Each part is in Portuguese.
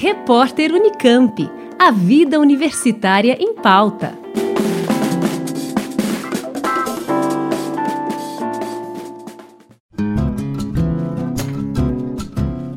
Repórter Unicamp. A vida universitária em pauta.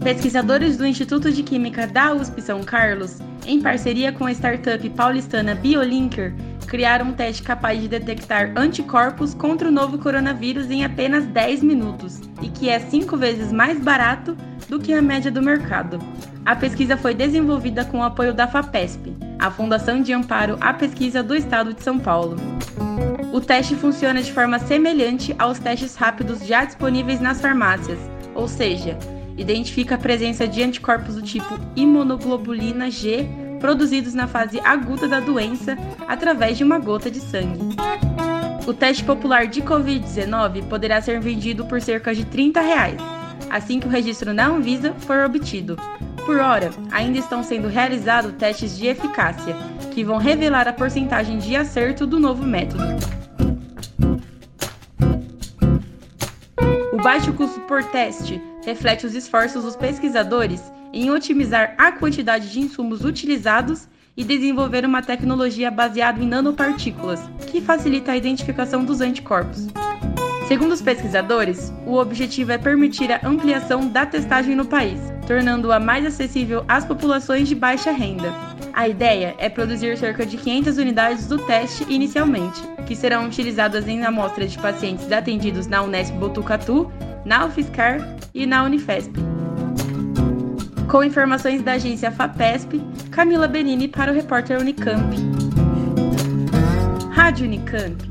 Pesquisadores do Instituto de Química da USP São Carlos, em parceria com a startup paulistana BioLinker, criaram um teste capaz de detectar anticorpos contra o novo coronavírus em apenas 10 minutos e que é cinco vezes mais barato do que a média do mercado. A pesquisa foi desenvolvida com o apoio da FAPESP, a Fundação de Amparo à Pesquisa do Estado de São Paulo. O teste funciona de forma semelhante aos testes rápidos já disponíveis nas farmácias, ou seja, identifica a presença de anticorpos do tipo imunoglobulina G produzidos na fase aguda da doença através de uma gota de sangue. O teste popular de Covid-19 poderá ser vendido por cerca de 30 reais, assim que o registro na Anvisa for obtido. Por hora, ainda estão sendo realizados testes de eficácia, que vão revelar a porcentagem de acerto do novo método. O baixo custo por teste reflete os esforços dos pesquisadores em otimizar a quantidade de insumos utilizados e desenvolver uma tecnologia baseada em nanopartículas, que facilita a identificação dos anticorpos. Segundo os pesquisadores, o objetivo é permitir a ampliação da testagem no país, tornando-a mais acessível às populações de baixa renda. A ideia é produzir cerca de 500 unidades do teste inicialmente, que serão utilizadas em amostras de pacientes atendidos na Unesp Botucatu, na UFSCar e na Unifesp. Com informações da agência FAPESP, Camila Benini para o repórter Unicamp. Rádio Unicamp.